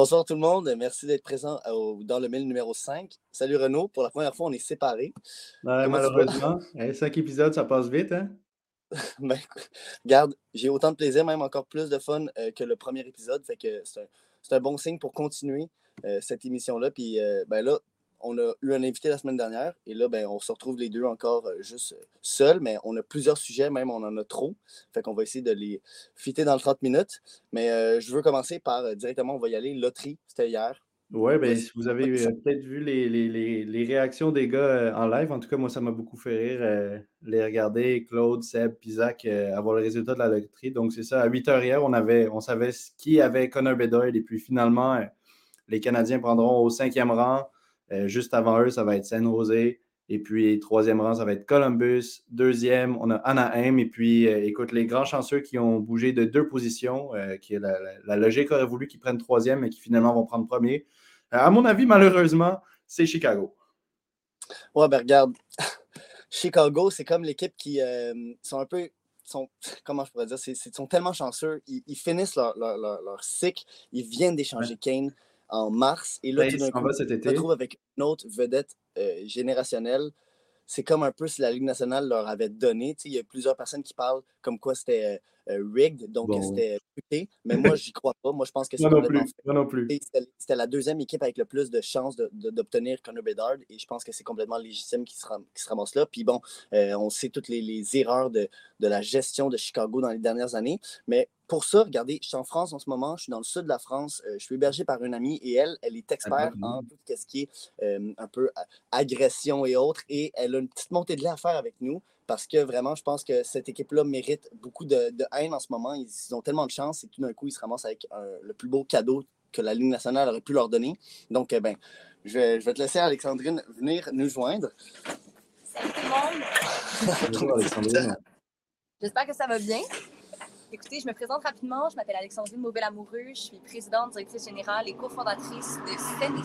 Bonsoir tout le monde, merci d'être présent au- dans le mail numéro 5. Salut Renaud, pour la première fois on est séparés. Ouais, malheureusement, hey, cinq épisodes, ça passe vite, hein? Ben, regarde, j'ai autant de plaisir, même encore plus de fun euh, que le premier épisode, fait que c'est un, un bon signe pour continuer euh, cette émission-là. Puis euh, ben là, on a eu un invité la semaine dernière et là, ben, on se retrouve les deux encore euh, juste euh, seuls, mais on a plusieurs sujets, même on en a trop. Fait qu'on va essayer de les fitter dans le 30 minutes. Mais euh, je veux commencer par directement, on va y aller. Loterie, c'était hier. Ouais, ben, si vous avez peut-être vu les, les- les- les réactions des gars en live, en tout cas, moi, ça m'a beaucoup fait rire. les regarder, Claude, Seb, euh, avoir le résultat de la loterie. Donc, c'est ça. À 8 h hier, on, avait, on savait qui avait Connor Bedard. Et puis, finalement, les Canadiens prendront au cinquième rang. Euh, juste avant eux, ça va être San Jose. Et puis, troisième rang, ça va être Columbus. Deuxième, on a Anaheim. Et puis, euh, écoute, les grands chanceux qui ont bougé de deux positions, euh, qui est la, la- la logique aurait voulu qu'ils prennent troisième, mais qui finalement vont prendre premier. Euh, à mon avis, malheureusement, c'est Chicago. Ouais, ben regarde, Chicago, c'est comme l'équipe qui sont un peu. Sont, comment je pourrais dire? Ils sont tellement chanceux. Ils, ils finissent leur, leur, leur- leur cycle. Ils viennent d'échanger Kane en mars. Et là, Ben, tout d'un coup, se été. retrouvent avec une autre vedette euh, générationnelle. C'est comme un peu si la Ligue nationale leur avait donné. Tu sais, Il y a plusieurs personnes qui parlent comme quoi c'était euh, rigged, donc Bon, euh, c'était truqué. Mais moi, j'y crois pas. Moi, je pense que c'est non complètement plus. Moi non plus. et C'était c'était la deuxième équipe avec le plus de chances de- de- d'obtenir Connor Bedard et je pense que c'est complètement légitime qu'il se, ram- qu'il se ramasse là. Puis bon, euh, on sait toutes les, les erreurs de, de la gestion de Chicago dans les dernières années. Mais pour ça, regardez, je suis en France en ce moment, je suis dans le sud de la France, euh, je suis hébergé par une amie et elle, elle est experte Ah, en tout ce qui est euh, un peu agression et autres et elle a une petite montée de lait à faire avec nous parce que vraiment, je pense que cette équipe-là mérite beaucoup de, de haine en ce moment. Ils, ils ont tellement de chance et tout d'un coup, ils se ramassent avec un- le plus beau cadeau que la Ligue nationale aurait pu leur donner. Donc, eh ben, je vais, je vais te laisser, Alexandrine, venir nous joindre. Salut tout le monde, Bonjour, Alexandrine. j'espère que ça va bien. Écoutez, je me présente rapidement. Je m'appelle Alexandrine Mauvais-Lamoureux. Je suis présidente, directrice générale et cofondatrice de Scène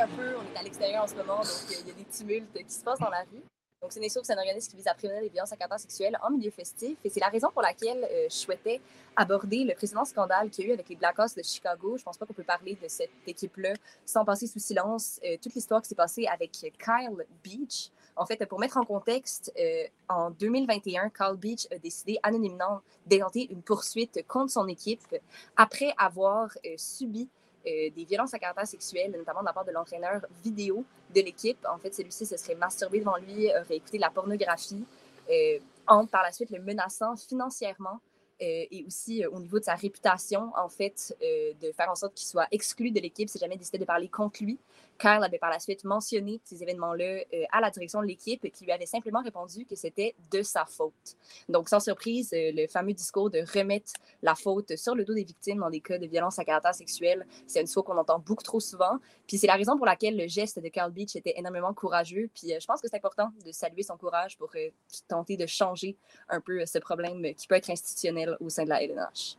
un peu, on est à l'extérieur en ce moment, donc euh, il y a des tumultes qui se passent dans la rue. Donc, Sauve, c'est un organisme qui vise à prévenir les violences à caractère sexuel en milieu festif. Et c'est la raison pour laquelle euh, je souhaitais aborder le précédent scandale qu'il y a eu avec les Blackhawks de Chicago. Je pense pas qu'on peut parler de cette équipe-là sans passer sous silence euh, toute l'histoire qui s'est passée avec Kyle Beach. En fait, pour mettre en contexte, en 2021, Kyle Beach a décidé anonymement d'intenter une poursuite contre son équipe après avoir subi euh, des violences à caractère sexuel, notamment de la part de l'entraîneur vidéo de l'équipe. En fait, celui-ci se serait masturbé devant lui, aurait écouté de la pornographie, euh, en par la suite le menaçant financièrement euh, et aussi au niveau de sa réputation, en fait, de faire en sorte qu'il soit exclu de l'équipe si jamais il décidait de parler contre lui. Kyle avait par la suite mentionné ces événements-là euh, à la direction de l'équipe qui lui avait simplement répondu que c'était de sa faute. Donc, sans surprise, euh, le fameux discours de remettre la faute sur le dos des victimes dans des cas de violence à caractère sexuel, c'est une discours qu'on entend beaucoup trop souvent. Puis c'est la raison pour laquelle le geste de Kyle Beach était énormément courageux. Puis euh, je pense que c'est important de saluer son courage pour tenter de changer un peu ce problème qui peut être institutionnel au sein de la LNH.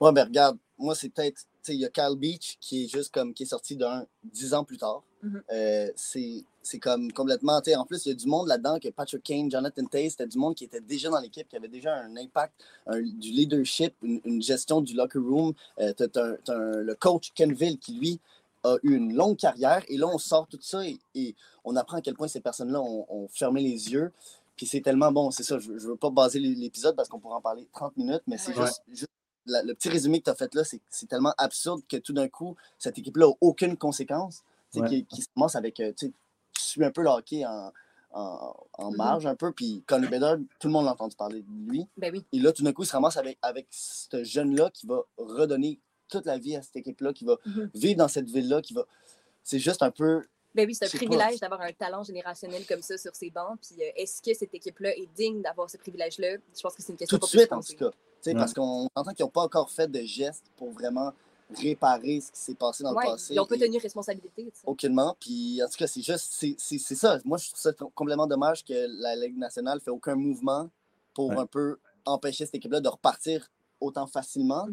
Ouais, ben regarde, moi, c'est peut-être. Il y a Kyle Beach qui est juste comme. qui est sorti d'un dix ans plus tard. Euh, c'est comme complètement. tu sais, En plus, il y a du monde là-dedans que Patrick Kane, Jonathan Taze, c'était du monde qui était déjà dans l'équipe, qui avait déjà un impact, un- du leadership, une, une gestion du locker room. Euh, un- le coach Kenville qui, lui, a eu une longue carrière. Et là, on sort tout ça et, et on apprend à quel point ces personnes-là ont, ont fermé les yeux. Puis c'est tellement bon, c'est ça, je ne veux pas baser l'épisode parce qu'on pourra en parler 30 minutes, mais c'est Ouais. juste, juste la- le petit résumé que tu as fait là, c'est tellement absurde que tout d'un coup, cette équipe-là n'a aucune conséquence. tu sais, Ouais. Qui, qui se commence avec. euh, Tu sais, tu suis un peu le hockey en, en, en Mhm. marge un peu, puis Conor Bedard, tout le monde l'a entendu parler de lui. Ben oui. Et là, tout d'un coup, il se ramasse avec, avec ce jeune-là qui va redonner toute la vie à cette équipe-là, qui va Mhm. vivre dans cette ville-là, qui va. C'est juste un peu. Ben oui, c'est un privilège d'avoir un talent générationnel comme ça sur ses bancs. Puis euh, est-ce que cette équipe-là est digne d'avoir ce privilège-là? Je pense que c'est une question Tout de suite, en tout cas. Parce qu'on entend qu'ils n'ont pas encore fait de gestes pour vraiment réparer ce qui s'est passé dans Ouais, le passé. Ils n'ont pas tenu responsabilité. tu sais. Aucunement. Puis en tout cas, c'est juste, c'est- c'est c'est ça. Moi, je trouve ça complètement dommage que la Ligue nationale fait aucun mouvement pour Ouais. un peu empêcher cette équipe-là de repartir autant facilement.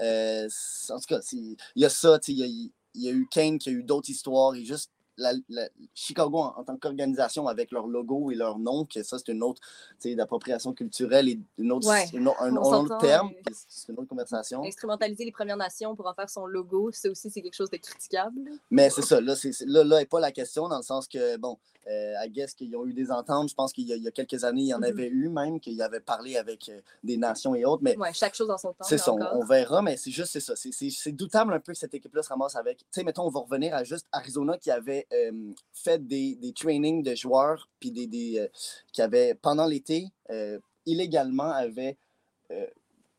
Euh, c'est- en tout cas, c'est- il y a ça. Il y a, il y a eu Kane qui a eu d'autres histoires. Et juste la, la- Chicago en, en tant qu'organisation avec leur logo et leur nom, que ça, c'est une autre d'appropriation culturelle et une autre, Ouais, une autre- un, autre terme. euh, C'est une autre conversation. Instrumentaliser les Premières Nations pour en faire son logo, ça aussi, c'est quelque chose de critiquable. Mais c'est ça, là, c'est, là, là est pas la question, dans le sens que, bon, euh, I guess qu'ils ont eu des ententes. Je pense qu'il y a, il y a quelques années, il y en Mhm. avait eu même, qu'ils avaient parlé avec euh, des nations et autres. Mais Ouais, chaque chose en son temps. c'est ça, on, verra, mais c'est juste c'est ça. C'est, c'est- c'est doutable un peu que cette équipe-là se ramasse avec. Tu sais, mettons, on va revenir à juste Arizona qui avait euh, fait des, des trainings de joueurs, puis des, des, euh, qui avait, pendant l'été, euh, illégalement, avait euh,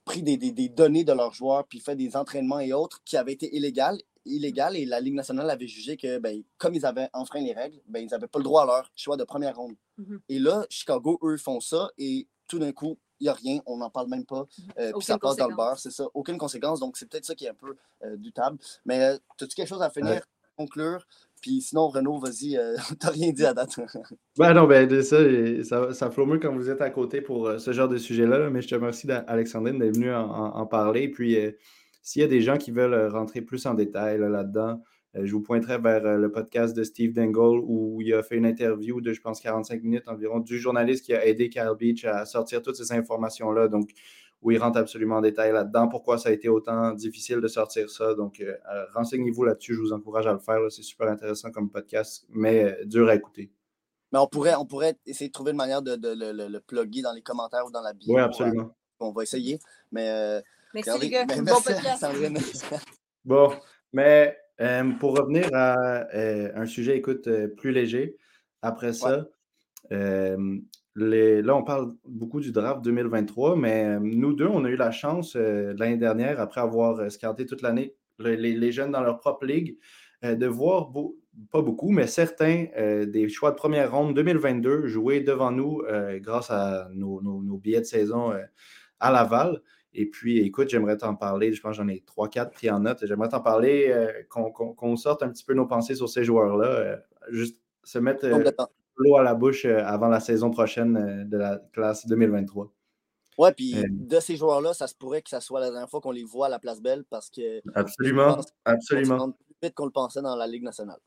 pris des, des- des données de leurs joueurs, puis fait des entraînements et autres qui avaient été illégales. illégal et la Ligue nationale avait jugé que, ben, comme ils avaient enfreint les règles, ben, ils n'avaient pas le droit à leur choix de première ronde. Mhm. Et là, Chicago, eux, font ça et tout d'un coup, il n'y a rien, on n'en parle même pas. euh, puis ça passe dans le beurre, c'est ça. Aucune conséquence. Donc, c'est peut-être ça qui est un peu euh, doutable. Mais euh, as-tu quelque chose à finir, Ouais. conclure? Puis sinon, Renaud, vas-y, euh, t'as rien dit à date. Ben non, ben ça, ça, ça mieux quand vous êtes à côté pour euh, ce genre de sujet-là. là, mais je te remercie, Alexandrine, d'être venue en, parler. Puis, euh, s'il y a des gens qui veulent euh, rentrer plus en détail là, là-dedans, je vous pointerai vers le podcast de Steve Dangle où il a fait une interview de, je pense, 45 minutes environ du journaliste qui a aidé Kyle Beach à sortir toutes ces informations-là. Donc, où il rentre absolument en détail là-dedans, pourquoi ça a été autant difficile de sortir ça? Donc, euh, euh, renseignez-vous là-dessus, je vous encourage à le faire. C'est super intéressant comme podcast, mais euh, dur à écouter. Mais on pourrait, on pourrait essayer de trouver une manière de, de le, le- le plugger dans les commentaires ou dans la bio. Oui, absolument. On va essayer. Mais euh, Merci regardez- les gars, bon podcast. Bon, mais euh, pour revenir à euh, un sujet, écoute, euh, plus léger, après ça, euh, là, on parle beaucoup du draft 2023, mais euh, nous deux, on a eu la chance euh, l'année dernière, après avoir euh, scouté toute l'année le- les, jeunes dans leur propre ligue, de voir, pas beaucoup, mais certains des choix de première ronde 2022 jouer devant nous grâce à nos, billets de saison à Laval. Et puis, écoute, j'aimerais t'en parler. Je pense que j'en ai 3-4 pris en note. J'aimerais t'en parler, qu'on sorte un petit peu nos pensées sur ces joueurs-là. juste se mettre. L'eau à la bouche euh, avant la saison prochaine euh, de la classe 2023. Ouais, puis Euh. de ces joueurs-là, ça se pourrait que ça soit la dernière fois qu'on les voit à la place belle parce que Absolument. Pense Absolument. plus vite qu'on le pensait dans la Ligue nationale.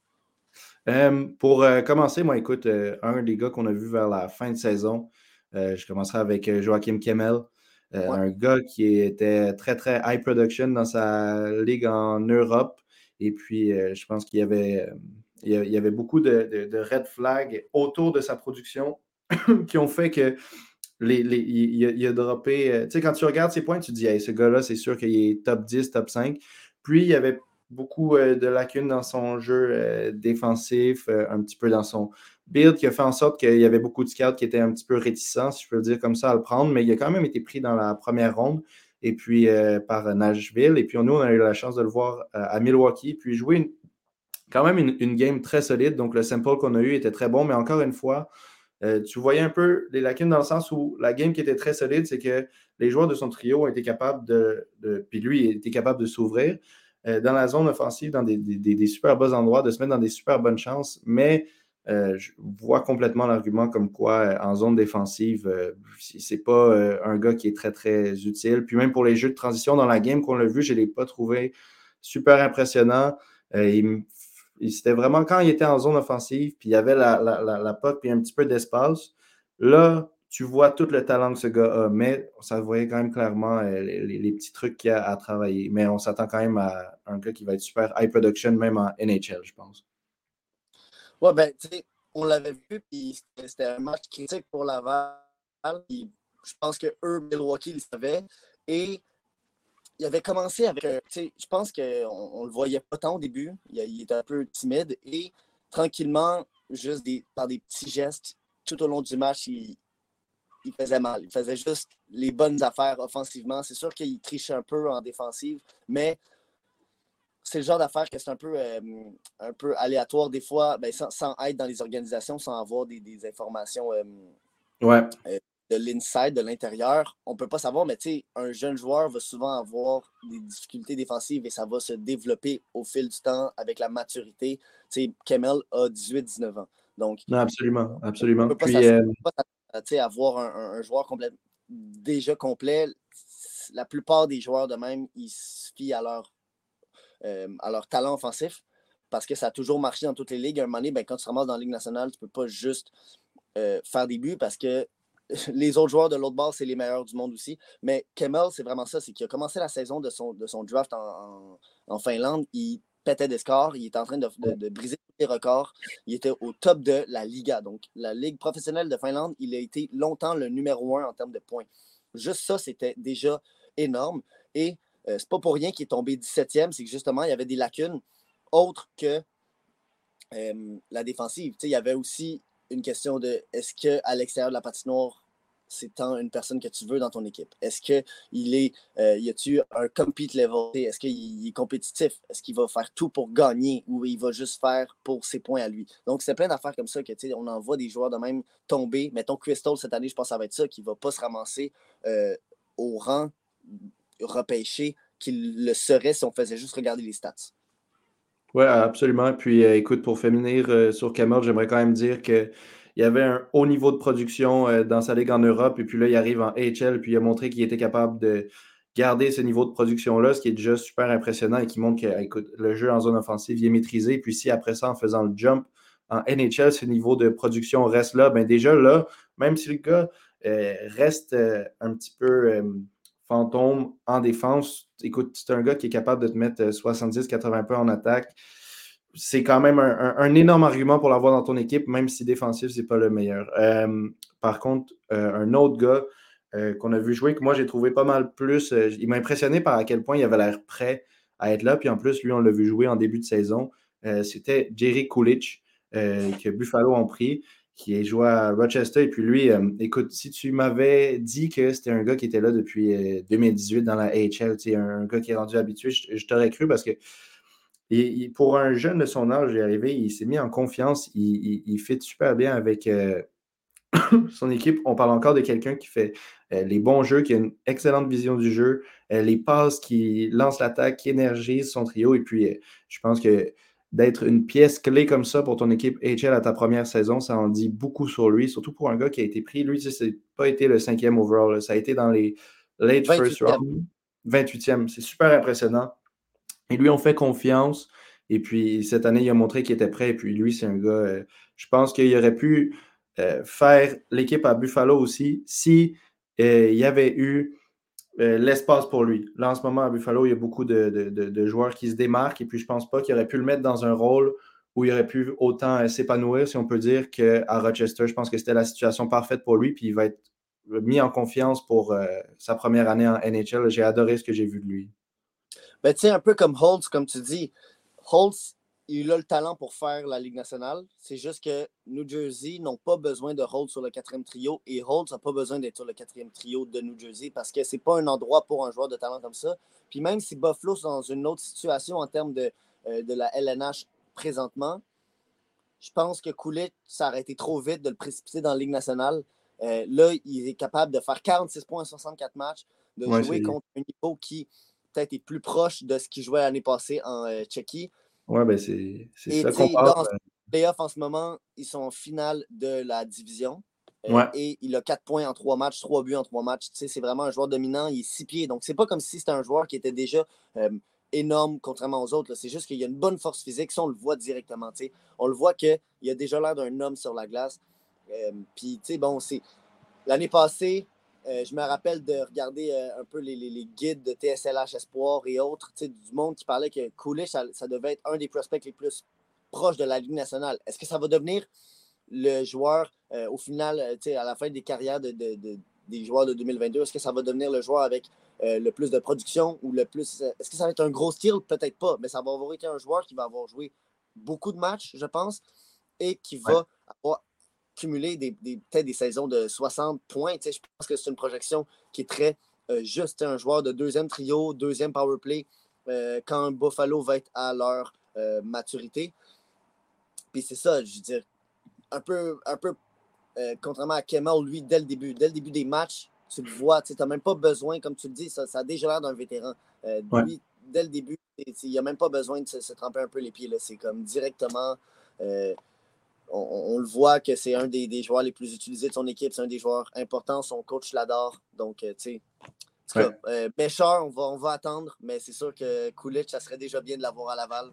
Euh, pour euh, commencer, moi, écoute, un des gars qu'on a vu vers la fin de saison, je commencerai avec Joachim Kemmel, Ouais. un gars qui était très, très high production dans sa ligue en Europe. Et puis, je pense qu'il y avait, il y avait beaucoup de, red flags autour de sa production qui ont fait que les, il, a, droppé. euh, tu sais, quand tu regardes ses points, tu te dis, Hey, ce gars-là, c'est sûr qu'il est top 10, top 5. Puis, il y avait beaucoup euh, de lacunes dans son jeu euh, défensif, un petit peu dans son build, qui a fait en sorte qu'il y avait beaucoup de scouts qui étaient un petit peu réticents, si je peux le dire comme ça, à le prendre, mais il a quand même été pris dans la première ronde, et puis par Nashville. Et puis nous, on a eu la chance de le voir à Milwaukee, puis jouer une- quand même une, game très solide. Donc le sample qu'on a eu était très bon, mais encore une fois, euh, tu voyais un peu les lacunes dans le sens où la game qui était très solide, c'est que les joueurs de son trio ont été capables de, puis lui, était capable de s'ouvrir euh, dans la zone offensive, dans des, super bons endroits, de se mettre dans des super bonnes chances, mais euh, je vois complètement l'argument comme quoi en zone défensive, c'est- pas un gars qui est très très utile. Puis même pour les jeux de transition dans la game qu'on l'a vu, je ne l'ai pas trouvé super impressionnant. Il me- C'était vraiment quand il était en zone offensive, puis il y avait la, la, la, puis un petit peu d'espace. Là, tu vois tout le talent que ce gars a, mais ça voyait quand même clairement euh, les, petits trucs qu'il a à travailler. Mais on s'attend quand même à un gars qui va être super high production, même en NHL, je pense. Ouais, ben, tu sais, on l'avait vu, puis c'était- un match critique pour Laval. je pense que eux, Milwaukee, ils savaient. Et il avait commencé avec, sais, je pense qu'on on le voyait pas tant au début. Il, il était un peu timide. Et tranquillement, juste des, par des petits gestes, tout au long du match, il, il faisait mal. Il faisait juste les bonnes affaires offensivement. C'est sûr qu'il trichait un peu en défensive, mais c'est le genre d'affaires que c'est un peu, euh, un peu aléatoire des fois, ben, sans, sans être dans les organisations, sans avoir des, des informations euh, Ouais. De l'inside, de l'intérieur, on ne peut pas savoir, mais un jeune joueur va souvent avoir des difficultés défensives et ça va se développer au fil du temps avec la maturité. sais, Kemel a 18-19 ans. Donc, absolument, absolument. On ne peut pas, avoir un, joueur déjà complet. La plupart des joueurs de même, ils se fient à leur, euh, à leur talent offensif parce que ça a toujours marché dans toutes les ligues. À un moment donné, ben, quand tu te ramasses dans la Ligue nationale, tu ne peux pas juste euh, faire des buts parce que les autres joueurs de l'autre bord, c'est les meilleurs du monde aussi. Mais Kemel, c'est vraiment ça. C'est qu'il a commencé la saison de son, de son draft en, Finlande. Il pétait des scores. Il était en train de, briser tous les records. Il était au top de la Liga. Donc, la Ligue professionnelle de Finlande, il a été longtemps le numéro un en termes de points. Juste ça, c'était déjà énorme. Et euh, c'est pas pour rien qu'il est tombé 17e. C'est que justement, il y avait des lacunes autres que euh, la défensive. il y avait aussi une question de est-ce qu'à l'extérieur de la patinoire, c'est tant une personne que tu veux dans ton équipe? Est-ce qu'il est, euh, y a-tu un compete level? Est-ce qu'il est compétitif? Est-ce qu'il va faire tout pour gagner ou il va juste faire pour ses points à lui? Donc, c'est plein d'affaires comme ça que, tu sais, on en voit des joueurs de même tomber. Mettons Crystal cette année, je pense que ça va être ça, qui va pas se ramasser euh, au rang repêché qu'il le serait si on faisait juste regarder les stats. Oui, absolument. Puis euh, écoute, pour finir euh, sur Camille, j'aimerais quand même dire qu'il y avait un haut niveau de production euh, dans sa ligue en Europe, et puis là, il arrive en HL, puis il a montré qu'il était capable de garder ce niveau de production-là, ce qui est déjà super impressionnant et qui montre que écoute, le jeu en zone offensive est maîtrisé. Puis si après ça, en faisant le jump en NHL, ce niveau de production reste là, bien déjà là, même si le gars reste un petit peu fantôme en défense. Écoute, c'est un gars qui est capable de te mettre 70-80 euh, points en attaque. C'est quand même un, énorme argument pour l'avoir dans ton équipe, même si défensif, ce n'est pas le meilleur. Euh, par contre, euh, un autre gars qu'on a vu jouer, que moi j'ai trouvé pas mal plus, il m'a impressionné par à quel point il avait l'air prêt à être là. Puis en plus, lui, on l'a vu jouer en début de saison. C'était Jerry Coolidge, que Buffalo ont pris qui est joué à Rochester. Et puis lui, euh, écoute, si tu m'avais dit que c'était un gars qui était là depuis 2018 euh, dans la AHL, un gars qui est rendu habitué, je, t'aurais cru parce que pour un jeune de son âge, il est arrivé, il s'est mis en confiance, il, il, fit super bien avec euh, son équipe. On parle encore de quelqu'un qui fait les bons jeux, qui a une excellente vision du jeu, les passes, qui lance l'attaque, qui énergise son trio. Et puis, je pense que d'être une pièce clé comme ça pour ton équipe HL à ta première saison, ça en dit beaucoup sur lui, surtout pour un gars qui a été pris. Lui, ce n'est pas été le cinquième overall, ça a été dans les late first round. 28e, c'est super impressionnant. Et lui, on fait confiance. Et puis, cette année, il a montré qu'il était prêt. Et puis, lui, c'est un gars, euh, je pense qu'il aurait pu euh, faire l'équipe à Buffalo aussi si euh, il y avait eu euh, l'espace pour lui. Là, en ce moment, à Buffalo, il y a beaucoup de, joueurs qui se démarquent et puis je pense pas qu'il aurait pu le mettre dans un rôle où il aurait pu autant euh, s'épanouir, si on peut dire, qu'à Rochester. Je pense que c'était la situation parfaite pour lui, puis il va être mis en confiance pour euh, sa première année en NHL. J'ai adoré ce que j'ai vu de lui. Ben, tu sais, un peu comme Holtz, comme tu dis. Holtz, il a le talent pour faire la Ligue nationale. C'est juste que New Jersey n'ont pas besoin de Holt sur le quatrième trio et Holt n'a pas besoin d'être sur le quatrième trio de New Jersey parce que c'est pas un endroit pour un joueur de talent comme ça. Puis même si Buffalo est dans une autre situation en termes de, euh, de la LNH présentement, je pense que Coulet, ça aurait été trop vite de le précipiter dans la Ligue nationale. Euh, là, il est capable de faire 46 points en 64 matchs, de jouer contre un niveau qui peut-être est plus proche de ce qu'il jouait l'année passée en euh, Tchéquie. Ouais, ben c'est ça qu'on parle. Playoff en ce moment, ils sont en finale de la division. Euh, et il a 4 points en 3 matchs, 3 buts en 3 matchs. C'est vraiment un joueur dominant. Il est 6 pieds. Donc, c'est pas comme si c'était un joueur qui était déjà euh, énorme, contrairement aux autres. C'est juste qu'il a une bonne force physique. Ça, on le voit directement. On le voit qu'il a déjà l'air d'un homme sur la glace. Euh, puis, tu sais, bon, c'est. L'année passée, euh, je me rappelle de regarder euh, un peu les, guides de TSLH Espoir et autres, du monde qui parlait que Coolidge, ça, devait être un des prospects les plus proches de la Ligue nationale. Est-ce que ça va devenir le joueur, euh, au final, à la fin des carrières des joueurs de 2022, est-ce que ça va devenir le joueur avec le plus de production ou le plus. Est-ce que ça va être un gros style? Peut-être pas, mais ça va avoir été un joueur qui va avoir joué beaucoup de matchs, je pense, et qui va avoir cumuler des, peut-être des saisons de 60 points. Je pense que c'est une projection qui est très euh, juste. Un joueur de deuxième trio, deuxième power play, euh, quand Buffalo va être à leur euh, maturité. Puis c'est ça, je veux dire, un peu, un peu euh, contrairement à Kemal, lui, dès le début, dès le début des matchs, tu le vois, tu n'as même pas besoin, comme tu le dis, ça, ça a déjà l'air d'un vétéran. Ouais. Lui, dès le début, il n'y a même pas besoin de se, se tremper un peu les pieds. là. C'est comme directement. On, le voit que c'est un des, des joueurs les plus utilisés de son équipe. C'est un des joueurs importants. Son coach l'adore. Donc, euh, tu sais. Cas, euh, Béchard, on va, on va attendre, mais c'est sûr que Kulich, ça serait déjà bien de l'avoir à Laval.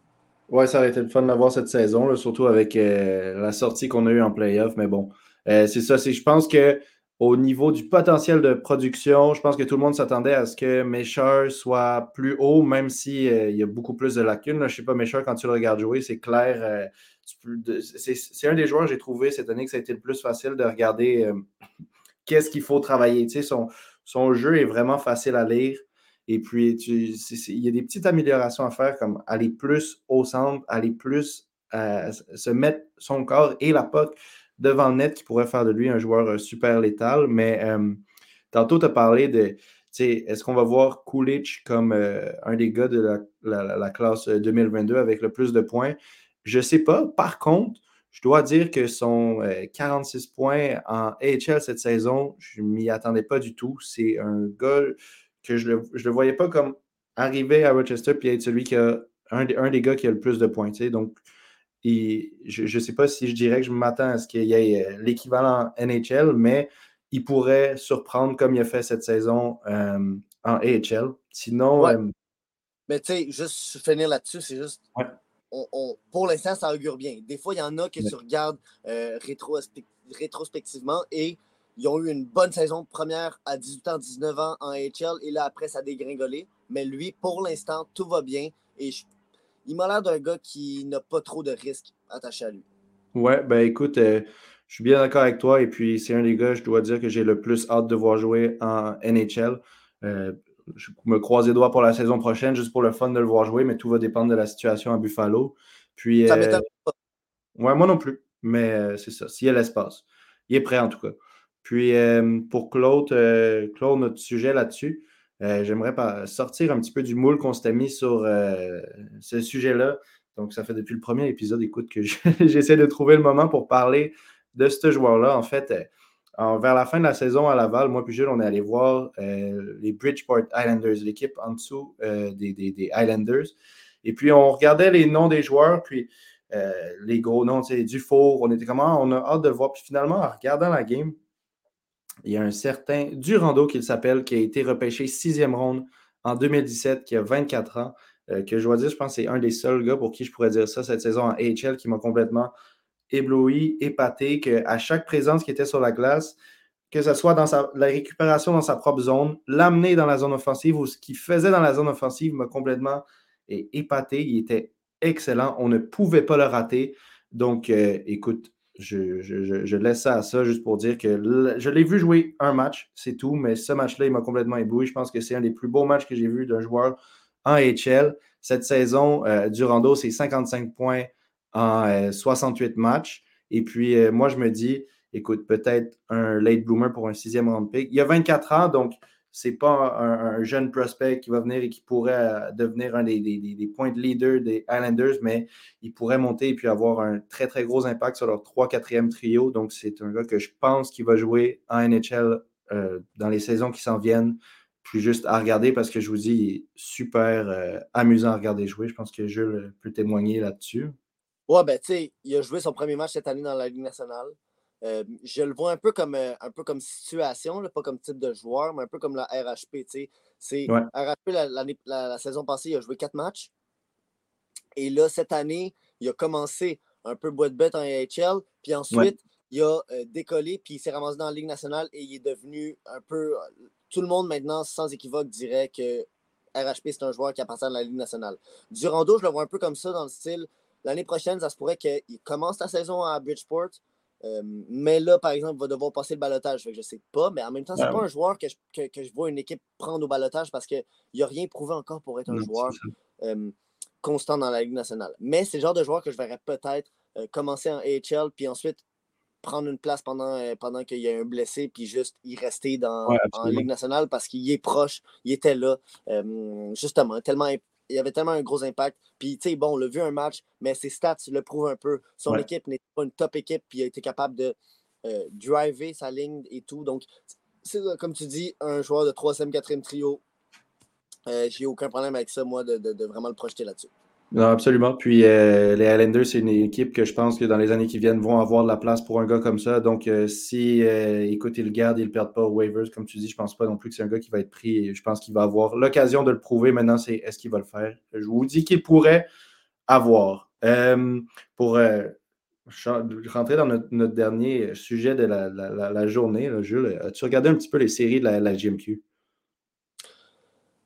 Ouais, ça aurait été le fun d'avoir cette saison, là, surtout avec euh, la sortie qu'on a eue en playoff. Mais bon, euh, c'est ça. c'est- Je pense que au niveau du potentiel de production, je pense que tout le monde s'attendait à ce que Mesher soit plus haut, même s'il y a beaucoup plus de lacunes. là. Je ne sais pas, Mesher, quand tu le regardes jouer, c'est clair. C'est un des joueurs que j'ai trouvé cette année que ça a été le plus facile de regarder euh, qu'est-ce qu'il faut travailler. Tu sais, son, son jeu est vraiment facile à lire. Et puis, il y a des petites améliorations à faire, comme aller plus au centre, aller plus euh, se mettre son corps et la puck devant le net qui pourrait faire de lui un joueur euh, super létal. Mais tantôt, tu as parlé de, est-ce qu'on va voir Coolidge comme un des gars de la, la- la classe euh, 2022 avec le plus de points? Je ne sais pas. Par contre, je dois dire que son euh, 46 points en AHL cette saison, je ne m'y attendais pas du tout. C'est un gars que je ne le, je le voyais pas comme arriver à Rochester puis être celui qui a un, des- un des gars qui a le plus de points. tu sais. Donc, je ne sais pas si je dirais que je m'attends à ce qu'il y ait euh, l'équivalent NHL, mais il pourrait surprendre comme il a fait cette saison euh, en AHL. Sinon, Ouais. euh, Mais tu sais, juste finir là-dessus, c'est juste. Ouais. On- on- pour l'instant, ça augure bien. Des fois, il y en a que tu regardes euh, rétrospec- rétrospectivement et ils ont eu une bonne saison première à 18 ans, 19 ans en AHL et là, après, ça a dégringolé. Mais lui, pour l'instant, tout va bien et je- il m'a l'air d'un gars qui n'a pas trop de risques attachés à lui. Ouais, ben écoute, euh, je suis bien d'accord avec toi. Et puis, c'est un des gars, je dois dire, que j'ai le plus hâte de voir jouer en NHL. Euh, je me croise les doigts pour la saison prochaine, juste pour le fun de le voir jouer, mais tout va dépendre de la situation à Buffalo. Puis, Ça euh, m'étonne pas. Ouais, moi non plus. Mais euh, c'est ça. S'il y a l'espace. Il est prêt en tout cas. Puis euh, pour Claude, Claude, notre sujet là-dessus, euh, j'aimerais sortir un petit peu du moule qu'on s'était mis sur euh, ce sujet-là. Donc, ça fait depuis le premier épisode, écoute, que je- j'essaie de trouver le moment pour parler de ce joueur-là. En fait, vers la fin de la saison à Laval, moi puis Jules, on est allé voir euh, les Bridgeport Islanders, l'équipe en dessous euh, des, Islanders. Et puis, on regardait les noms des joueurs, puis euh, les gros noms, sais, Dufour, on était comment, on a hâte de voir. Puis finalement, en regardant la game, il y a un certain Durando qu'il s'appelle, qui a été repêché sixième ronde en 2017, qui a 24 ans, que je dois dire, je pense que c'est un des seuls gars pour qui je pourrais dire ça cette saison en AHL qui m'a complètement ébloui, épaté, qu'à chaque présence qui était sur la glace, que ce soit dans sa, la récupération dans sa propre zone, l'amener dans la zone offensive ou ce qu'il faisait dans la zone offensive m'a complètement épaté. Il était excellent. On ne pouvait pas le rater. Donc, euh, écoute, je, laisse ça à ça juste pour dire que je l'ai vu jouer un match, c'est tout, mais ce match-là, il m'a complètement ébloui. Je pense que c'est un des plus beaux matchs que j'ai vu d'un joueur en HL. Cette saison, euh, Durando, c'est 55 points en euh, 68 matchs. Et puis, euh, moi, je me dis, écoute, peut-être un late bloomer pour un sixième round pick. Il a 24 ans, donc c'est pas un, un jeune prospect qui va venir et qui pourrait euh, devenir un des, des, points de leader des Islanders, mais il pourrait monter et puis avoir un très, très gros impact sur leur 3-4e trio. Donc, c'est un gars que je pense qu'il va jouer en NHL euh, dans les saisons qui s'en viennent. Puis juste à regarder parce que je vous dis, il est super euh, amusant à regarder jouer. Je pense que Jules peut témoigner là-dessus. Ouais, ben, tu sais, il a joué son premier match cette année dans la Ligue nationale. Euh, je le vois un peu comme, euh, un peu comme situation, là, pas comme type de joueur, mais un peu comme la RHP. tu sais. C'est Ouais. RHP, la, la- la saison passée, il a joué quatre matchs. Et là, cette année, il a commencé un peu boîte bête en AHL. Puis ensuite, il a euh, décollé, puis il s'est ramassé dans la Ligue nationale et il est devenu un peu. Tout le monde maintenant, sans équivoque, dirait que RHP, c'est un joueur qui appartient à la Ligue nationale. Durando, je le vois un peu comme ça dans le style. L'année prochaine, ça se pourrait qu'il commence la saison à Bridgeport. euh, mais là, par exemple, il va devoir passer le balotage. Je ne sais pas, mais en même temps, c'est Ah pas oui. un joueur que je, que, que je vois une équipe prendre au balotage parce qu'il n'a rien prouvé encore pour être un joueur euh, constant dans la Ligue nationale. Mais c'est le genre de joueur que je verrais peut-être euh, commencer en AHL, puis ensuite prendre une place pendant, pendant qu'il y a un blessé, puis juste y rester dans, Ouais, en. Ligue nationale parce qu'il est proche, il était là, justement, tellement il y avait tellement un gros impact. Puis, tu sais, bon, on l'a vu un match, mais ses stats le prouvent un peu. Son Ouais. équipe n'était pas une top équipe, puis il a été capable de euh, driver sa ligne et tout. Donc, c'est comme tu dis, un joueur de 3e, 4e trio. Euh, J'ai aucun problème avec ça, moi, de, de, de vraiment le projeter là-dessus. Non, absolument. Puis euh, les Highlanders, c'est une équipe que je pense que dans les années qui viennent vont avoir de la place pour un gars comme ça. Donc, euh, si, euh, écoute, ils le gardent, ils ne le perdent pas aux waivers, comme tu dis, je pense pas non plus que c'est un gars qui va être pris. Je pense qu'il va avoir l'occasion de le prouver. Maintenant, c'est est-ce qu'il va le faire? Je vous dis qu'il pourrait avoir. Pour rentrer dans notre, dernier sujet de la, journée, Jules, as-tu regardé un petit peu les séries de la GMQ?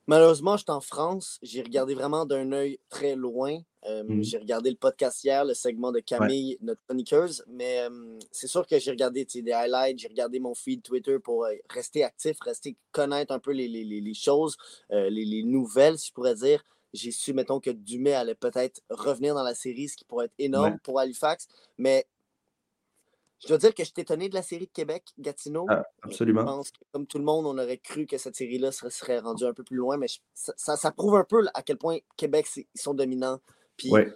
Malheureusement, je suis en France. J'ai regardé vraiment d'un œil très loin. Euh, Mhm. J'ai regardé le podcast hier, le segment de Camille, notre chroniqueuse. Mais euh, c'est sûr que j'ai regardé des highlights, j'ai regardé mon feed Twitter pour euh, rester actif, rester connaître un peu les, les- les- choses, les, les nouvelles, si je pourrais dire. J'ai su, mettons, que Dumais allait peut-être revenir dans la série, ce qui pourrait être énorme Ouais. pour Halifax. Mais je dois dire que je suis étonné de la série de Québec, Gatineau. Ah, Je absolument. pense que, comme tout le monde, on aurait cru que cette série-là serait, serait rendue un peu plus loin, mais je- ça, ça- ça prouve un peu là, à quel point Québec, ils sont dominants. Puis Ouais.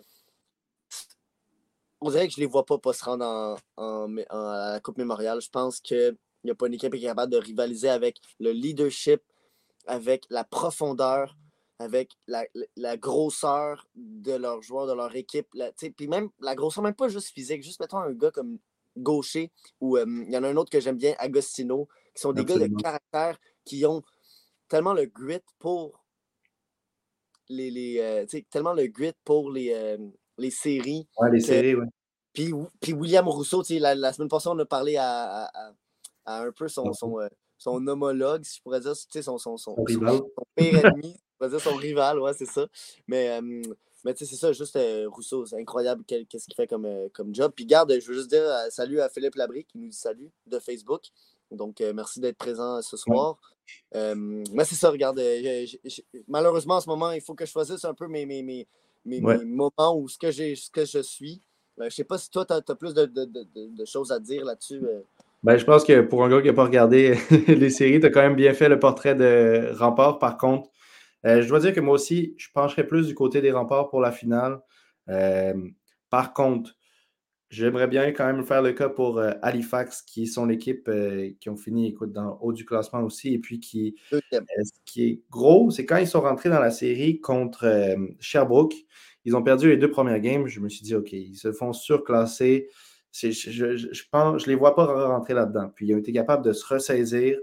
on dirait que je les vois pas, pas se rendre en, en- en- à la Coupe Mémoriale. Je pense qu'il n'y a pas une équipe qui est capable de rivaliser avec le leadership, avec la profondeur, avec la, la- la grosseur de leurs joueurs, de leur équipe. Puis même la grosseur, même pas juste physique, juste mettons un gars comme Gaucher ou il y en a un autre que j'aime bien, Agostino, qui sont des gars de caractère qui ont tellement le grit pour les, les euh, tellement le grit pour les, les séries. Ouais, les que- séries, ouais. Puis, puis William Rousseau, la, la semaine passée, on a parlé à, à- à- à un peu son, son, euh, son homologue, si je pourrais dire, tu sais, son, son, son, Son rival. son pire ennemi, je pourrais dire son rival, ouais, c'est ça. Mais, euh, mais tu sais, c'est ça, juste euh, Rousseau, c'est incroyable qu'est-ce qu'il fait comme, euh, comme job. Puis garde, je veux juste dire euh, salut à Philippe Labrie qui nous dit salut de Facebook. Donc, merci d'être présent ce soir. Mais c'est ça, regarde, malheureusement, en ce moment, il faut que je choisisse un peu mes, mes, mes, mes- Ouais. mes moments où ce que, ce que je suis. Je sais pas si toi, tu as, plus de, de- de- choses à dire là-dessus. Ben, je pense que pour un gars qui n'a pas regardé les séries, tu as quand même bien fait le portrait de Rempart. Par contre, euh, je dois dire que moi aussi, je pencherais plus du côté des Remparts pour la finale. Euh, par contre, j'aimerais bien quand même faire le cas pour euh, Halifax, qui sont l'équipe qui ont fini écoute, dans le haut du classement aussi, et puis qui, ce qui est gros, c'est quand ils sont rentrés dans la série contre Sherbrooke, ils ont perdu les deux premières games. Je me suis dit, OK, ils se font surclasser. Je, je, je, pense, je les vois pas rentrer là-dedans. Puis ils ont été capables de se ressaisir,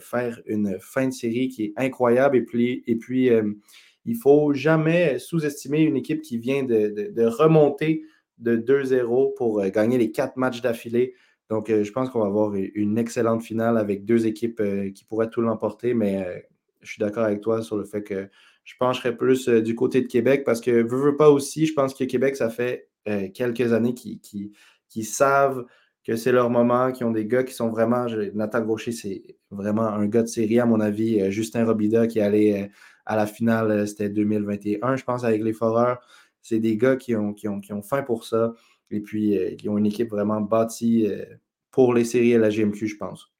faire une fin de série qui est incroyable. Et puis, et puis euh, il faut jamais sous-estimer une équipe qui vient de, de- remonter de 2-0 pour euh, gagner les quatre matchs d'affilée. Donc, euh, je pense qu'on va avoir une excellente finale avec deux équipes euh, qui pourraient tout l'emporter, mais euh, je suis d'accord avec toi sur le fait que je pencherais plus euh, du côté de Québec parce que, veux, veux pas aussi, je pense que Québec, ça fait euh, quelques années qu'ils qui, qui savent que c'est leur moment, qui ont des gars qui sont vraiment. Nathan Gaucher, c'est vraiment un gars de série, à mon avis. Euh, Justin Robida qui est allé euh, à la finale, euh, c'était 2021, je pense, avec les Foreurs. C'est des gars qui ont, qui, ont, qui ont faim pour ça et puis euh, qui ont une équipe vraiment bâtie euh, pour les séries à la GMQ, je pense.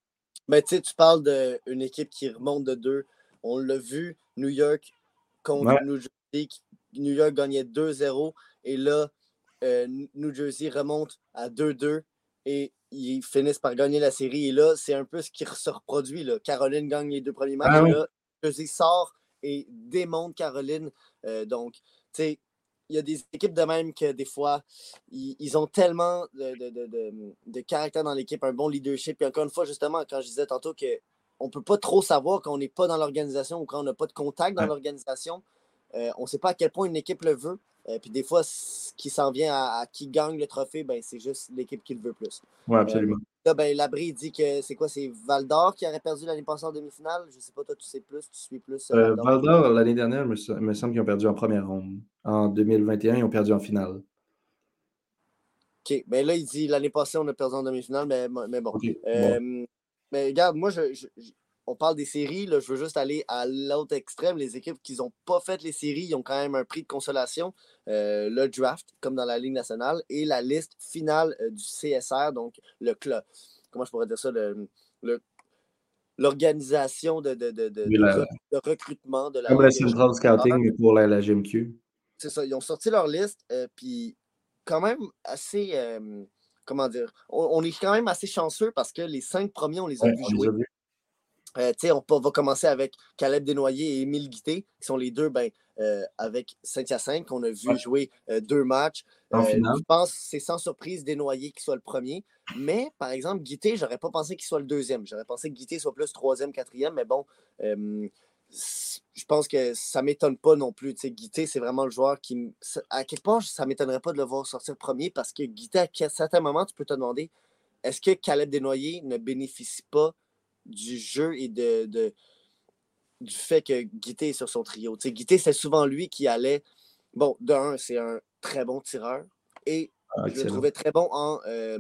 Mais tu sais, tu parles d'une équipe qui remonte de deux. On l'a vu, New York contre Ouais. New Jersey. New York gagnait 2-0. Et là, euh, New Jersey remonte à 2-2. Et ils finissent par gagner la série. Et là, c'est un peu ce qui se reproduit. Là. Caroline gagne les deux premiers matchs. Ah et là, Jersey sort et démonte Caroline. Euh, donc, tu sais, il y a des équipes de même que des fois, ils, ils ont tellement de, de, de, de- de caractère dans l'équipe, un bon leadership. Et encore une fois, justement, quand je disais tantôt que on ne peut pas trop savoir quand on n'est pas dans l'organisation ou quand on n'a pas de contact dans Ouais. l'organisation, euh, on ne sait pas à quel point une équipe le veut. Euh, puis des fois, ce qui s'en vient à, à qui gagne le trophée, ben, c'est juste l'équipe qui le veut plus. Oui, absolument. Là, ben, Labrie dit que c'est quoi? C'est Val d'Or qui aurait perdu l'année passée en demi-finale? Je ne sais pas, toi, tu sais plus, tu suis plus. euh, Euh, Val d'Or. Val d'Or, l'année dernière, il me, me semble qu'ils ont perdu en première ronde. En 2021, ils ont perdu en finale. OK. Ben là, il dit l'année passée, on a perdu en demi-finale, mais, mais bon. Euh, Mais regarde, moi, je- on parle des séries. Là, je veux juste aller à l'autre extrême. Les équipes qui n'ont pas fait les séries, ils ont quand même un prix de consolation. Euh, le draft, comme dans la Ligue nationale, et la liste finale euh, du CSR, donc le club. Comment je pourrais dire ça? Le, le- L'organisation de, de, de, de- la- de recrutement de la Comme le Central Scouting, pour la, la GMQ. c'est ça, ils ont sorti leur liste, euh, puis quand même assez, euh, comment dire, on, est quand même assez chanceux parce que les cinq premiers, on les a vus jouer. Euh, on, va commencer avec Caleb Desnoyers et Émile Guité, qui sont les deux ben, euh, avec Saint-Hyacinthe, qu'on a vu jouer euh, deux matchs. je pense que c'est sans surprise Desnoyers qui soit le premier. Mais, par exemple, Guité, j'aurais pas pensé qu'il soit le deuxième. J'aurais pensé que Guité soit plus troisième, quatrième, mais bon, je pense que ça ne m'étonne pas non plus. Guité, c'est vraiment le joueur qui. À quelque part, ça ne m'étonnerait pas de le voir sortir premier parce que Guité, à certains moments, tu peux te demander est-ce que Caleb Desnoyers ne bénéficie pas du jeu et de, du fait que Guité est sur son trio. sais, Guité, c'est souvent lui qui allait. Bon, d'un, c'est un très bon tireur et ah, je le trouvais très bon en, euh,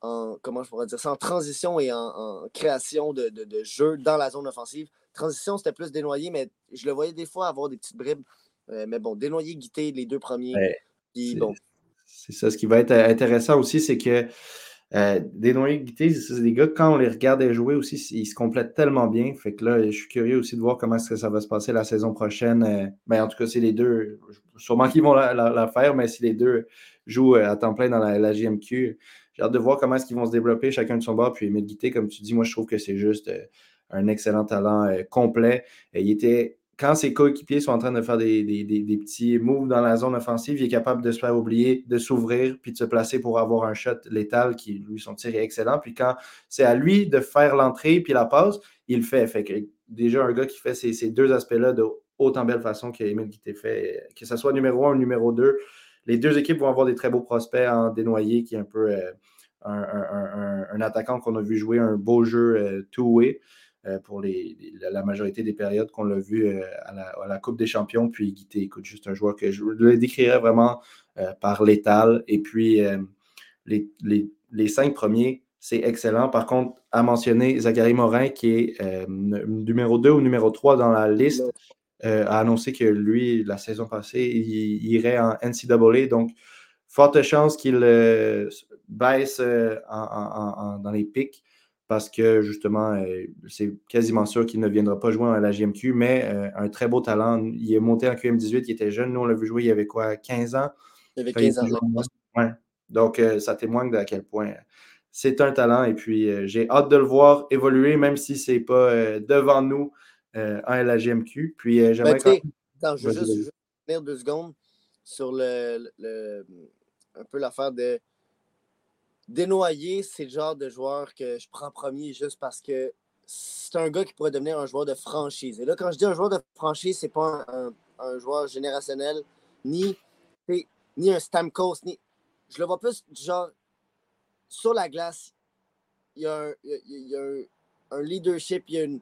en, comment je pourrais dire ça, en transition et en, création de, de, jeu dans la zone offensive. Transition, c'était plus dénoyé, mais je le voyais des fois avoir des petites bribes. Euh, mais bon, dénoyé, Guité, les deux premiers. bon. C'est ça. Ce qui va être intéressant aussi, c'est que euh, des noyés Guité, c'est des gars, quand on les regardait jouer aussi, ils se complètent tellement bien. Fait que là, je suis curieux aussi de voir comment est-ce que ça va se passer la saison prochaine. Euh, ben, en tout cas, c'est les deux, sûrement qu'ils vont la, faire, mais si les deux jouent euh, à temps plein dans la, GMQ, j'ai hâte de voir comment est-ce qu'ils vont se développer chacun de son bord. Puis Emile Guité, comme tu dis, moi, je trouve que c'est juste un excellent talent complet. il était quand ses coéquipiers sont en train de faire des, petits moves dans la zone offensive, il est capable de se faire oublier, de s'ouvrir, puis de se placer pour avoir un shot létal qui, lui, son tir est excellent. Puis quand c'est à lui de faire l'entrée puis la passe, il le fait. Déjà, un gars qui fait ces, deux aspects-là de autant belle façon qu'Emile qui fait, que ce soit numéro un ou numéro deux, les deux équipes vont avoir des très beaux prospects en dénoyé, qui est un peu euh, un, attaquant qu'on a vu jouer un beau jeu euh, two-way. Euh, pour la majorité des périodes qu'on l'a vu euh, à la, Coupe des Champions. Puis Guité, écoute, juste un joueur que je le décrirais vraiment euh, par l'étal. Et puis les, cinq premiers, c'est excellent. Par contre, à mentionner Zachary Morin, qui est numéro 2 ou numéro 3 dans la liste, a annoncé que lui, la saison passée, il, irait en NCAA. Donc, forte chance qu'il baisse dans les pics parce que justement, euh, c'est quasiment sûr qu'il ne viendra pas jouer à la GMQ, mais euh, un très beau talent. Il est monté en QM18, il était jeune. Nous, on l'a vu jouer, il avait quoi, 15 ans? Il avait 15 ans. Ouais. Donc, euh, ça témoigne de à quel point c'est un talent. Et puis, j'ai hâte de le voir évoluer, même si ce n'est pas devant nous en LAGMQ. Puis, j'aimerais. Ben, quand... je veux juste, juste deux secondes sur le, le un peu l'affaire de Dénoyer, c'est le genre de joueur que je prends premier juste parce que c'est un gars qui pourrait devenir un joueur de franchise. Et là, quand je dis un joueur de franchise, c'est pas un, joueur générationnel, ni, ni un Stamkos, ni. Je le vois plus genre sur la glace, il y a un, il y a un, leadership, il y a une.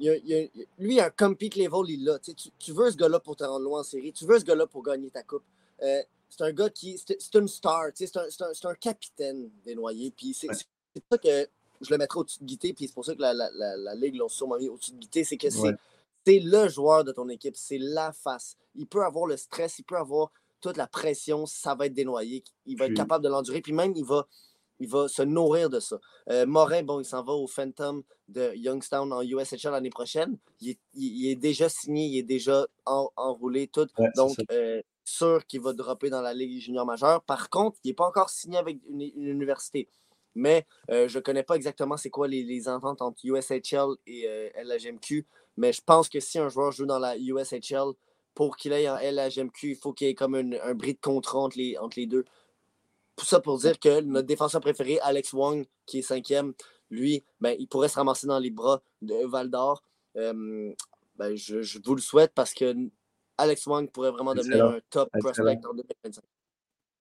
Il y a, un compete level, il l'a. Tu, tu, veux ce gars-là pour te rendre loin en série. Tu veux ce gars-là pour gagner ta coupe. Euh, c'est un gars qui. C'est une star, c'est un, un, capitaine des noyés. Puis c'est pour ça que je le mettrais au-dessus de Guité, puis c'est pour ça que la, la, la, Ligue l'a sûrement mis au-dessus de Guité. C'est que c'est le joueur de ton équipe, c'est la face. Il peut avoir le stress, il peut avoir toute la pression, ça va être dénoyé. Il va être capable de l'endurer, puis même il va, il va se nourrir de ça. Euh, Morin, bon, il s'en va au Phantom de Youngstown en USHL l'année prochaine. Il est, déjà signé, il est déjà enroulé, tout. Donc, sûr qu'il va dropper dans la Ligue junior majeure. Par contre, il n'est pas encore signé avec une, université. Mais euh, je ne connais pas exactement c'est quoi les, ententes entre USHL et euh, LHMQ. Mais je pense que si un joueur joue dans la USHL, pour qu'il aille en LHMQ, il faut qu'il y ait comme un bris de contrat entre les, les deux. Tout ça pour dire que notre défenseur préféré, Alex Wong, qui est cinquième, lui, ben, il pourrait se ramasser dans les bras de Val d'Or. Euh, ben, je, vous le souhaite parce que Alex Wong pourrait vraiment devenir un top prospect en 2025.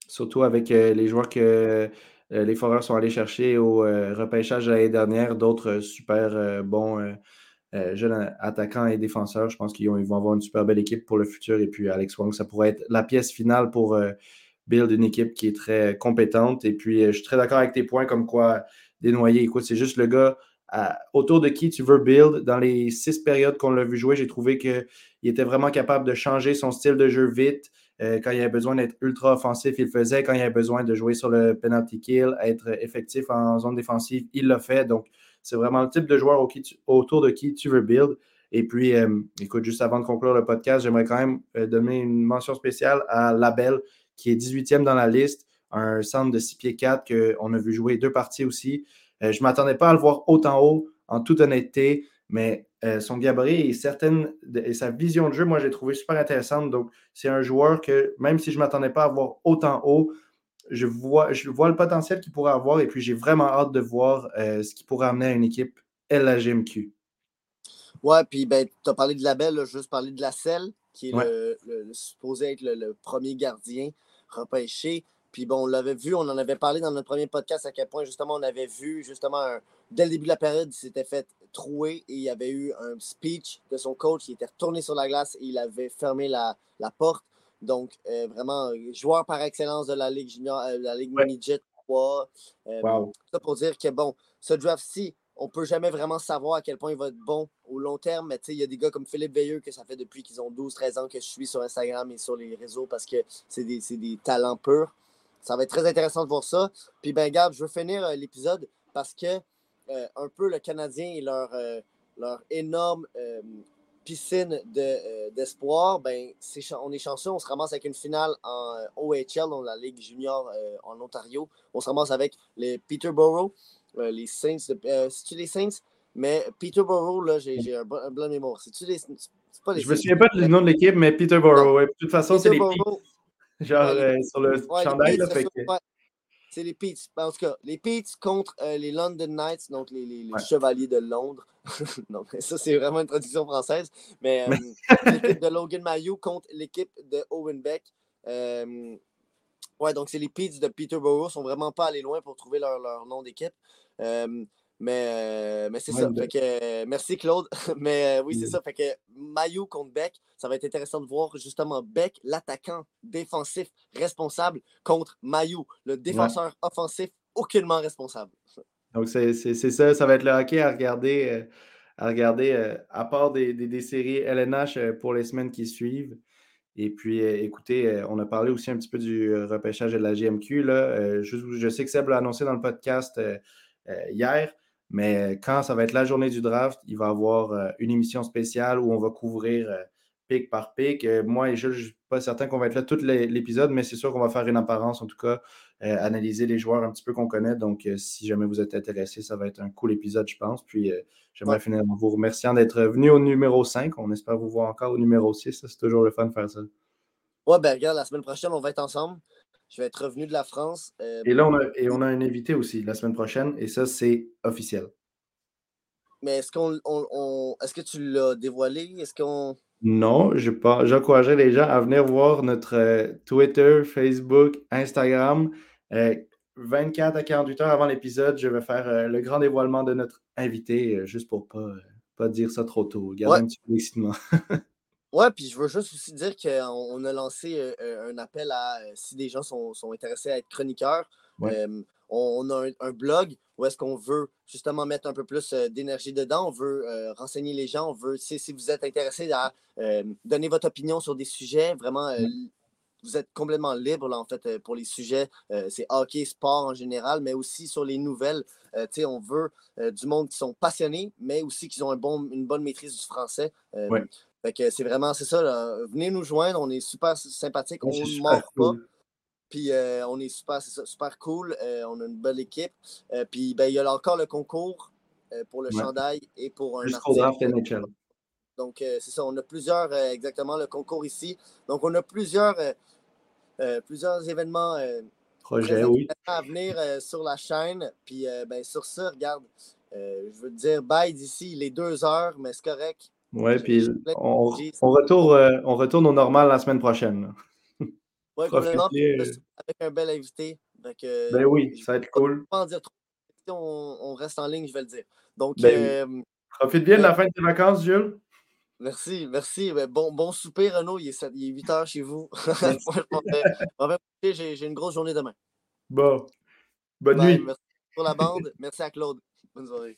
Surtout avec euh, les joueurs que euh, les Foreurs sont allés chercher au euh, repêchage l'année dernière, d'autres super bons jeunes attaquants et défenseurs. Je pense qu'ils vont avoir une super belle équipe pour le futur. Et puis Alex Wong, ça pourrait être la pièce finale pour build une équipe qui est très compétente. Et puis je suis très d'accord avec tes points comme quoi Desnoyers, écoute, c'est juste le gars autour de qui tu veux build. Dans les six périodes qu'on l'a vu jouer, j'ai trouvé qu'il était vraiment capable de changer son style de jeu vite. Euh, quand il avait besoin d'être ultra offensif, il le faisait. Quand il avait besoin de jouer sur le penalty kill, être effectif en zone défensive, il l'a fait. Donc, c'est vraiment le type de joueur autour de qui tu veux build. Et puis, euh, écoute, juste avant de conclure le podcast, j'aimerais quand même euh, donner une mention spéciale à Labelle, qui est 18e dans la liste un centre de 6 pieds 4 qu'on a vu jouer deux parties aussi. Je ne m'attendais pas à le voir autant haut, en toute honnêteté, mais son gabarit et, certaines, et sa vision de jeu, moi, j'ai trouvé super intéressante. Donc, c'est un joueur que, même si je ne m'attendais pas à voir autant haut, je vois, je vois le potentiel qu'il pourrait avoir et puis j'ai vraiment hâte de voir ce qu'il pourrait amener à une équipe LAGMQ. Ouais, puis ben, tu as parlé de la belle, juste parler de la selle, qui est le, supposé être le, premier gardien repêché. Puis bon, on l'avait vu, on en avait parlé dans notre premier podcast à quel point justement on avait vu justement dès le début de la période, il s'était fait trouer et il y avait eu un speech de son coach qui était retourné sur la glace et il avait fermé la, porte. Donc euh, vraiment, joueur par excellence de la Ligue junior, euh, la Ligue Midget 3. Euh, ça pour dire que bon, ce draft-ci, on peut jamais vraiment savoir à quel point il va être bon au long terme, mais il y a des gars comme Philippe Veilleux que ça fait depuis qu'ils ont 12-13 ans que je suis sur Instagram et sur les réseaux parce que c'est des, des, talents purs. Ça va être très intéressant de voir ça. Puis ben garde, je veux finir euh, l'épisode parce que euh, un peu le Canadien et leur, euh, leur énorme piscine d'espoir, ben, on est chanceux, on se ramasse avec une finale en OHL, dans la Ligue junior en Ontario. On se ramasse avec les Peterborough, les Saints. C'est-tu les Saints? Mais Peterborough, là, j'ai un, blanc mémoire. C'est-tu les. Pas les je me souviens pas du nom de l'équipe, mais Peterborough, ouais. De toute façon, c'est les Genre euh, sur le chandail. C'est les Peets. En tout cas, les Peets contre euh, les London Knights, donc les, les, Chevaliers de Londres. non, ça, c'est vraiment une traduction française. Mais euh, l'équipe de Logan Mayou contre l'équipe de Owen Beck. ouais, donc c'est les Peets de Peterborough. Ils ne sont vraiment pas allés loin pour trouver leur, leur nom d'équipe. Mais, euh, mais c'est ça. Fait que, euh, merci Claude. mais euh, oui, c'est ça. Fait que Mayu contre Beck, ça va être intéressant de voir justement Beck, l'attaquant défensif responsable, contre Mayu, le défenseur offensif aucunement responsable. Donc c'est ça, ça va être le hockey à regarder, à, regarder, à part des, des, séries LNH pour les semaines qui suivent. Et puis, écoutez, on a parlé aussi un petit peu du repêchage de la GMQ. Là. Je, je, sais que Seb l'a annoncé dans le podcast hier. Mais quand ça va être la journée du draft, il va y avoir euh, une émission spéciale où on va couvrir euh, pic par pic. Euh, moi je ne suis pas certain qu'on va être là tout l'épisode, mais c'est sûr qu'on va faire une apparence, en tout cas, analyser les joueurs un petit peu qu'on connaît. Donc, si jamais vous êtes intéressé, ça va être un cool épisode, je pense. Puis, j'aimerais finir en vous remerciant d'être venu au numéro 5. On espère vous voir encore au numéro 6. C'est toujours le fun de faire ça. Ouais, ben regarde, la semaine prochaine, on va être ensemble. Je vais être revenu de la France. Euh, et là, on a, et on a un invité aussi la semaine prochaine, et ça, c'est officiel. Mais est-ce qu'on on, est-ce que tu l'as dévoilé? Est-ce qu'on. Non, je pas. J'encouragerais les gens à venir voir notre euh, Twitter, Facebook, Instagram. 24 euh, à 48 heures avant l'épisode, je vais faire le grand dévoilement de notre invité, juste pour pas, pas dire ça trop tôt. Garder un petit peu d'excitement. Ouais, puis je veux juste aussi dire qu'on a lancé un appel à si des gens sont, intéressés à être chroniqueurs. on, a un, blog où est-ce qu'on veut justement mettre un peu plus d'énergie dedans. On veut renseigner les gens. On veut, si, si vous êtes intéressé à donner votre opinion sur des sujets, vraiment, vous êtes complètement libre là, en fait pour les sujets. c'est hockey, sport en général, mais aussi sur les nouvelles. on veut du monde qui sont passionnés, mais aussi qui ont un bon, une bonne maîtrise du français. Fait que c'est vraiment, c'est ça. Venez nous joindre, on est super sympathique, on ne mord pas. Puis euh, on est super, super cool, euh, on a une belle équipe. Euh, puis ben, il y a encore le concours pour le chandail et pour un article. Donc c'est ça, on a plusieurs, exactement, le concours ici. Donc on a plusieurs, plusieurs événements Projet, oui. à venir sur la chaîne. Puis ben, sur ça, regarde, je veux te dire bye d'ici, les deux heures, mais c'est correct. Oui, puis on, retourne, euh, on retourne au normal la semaine prochaine. Oui, complètement. Avec un bel invité. ben oui, ça va être cool. Pas en dire trop. On, on, reste en ligne, je vais le dire. Donc, ben euh, Profite bien de la fin de tes vacances, Jules. Merci, merci. Ben, bon, bon souper, Renaud. Il est, il est 8 heures chez vous. J'ai une grosse journée demain. Bon. Bonne nuit. Merci pour la bande. Merci à Claude. Bonne soirée.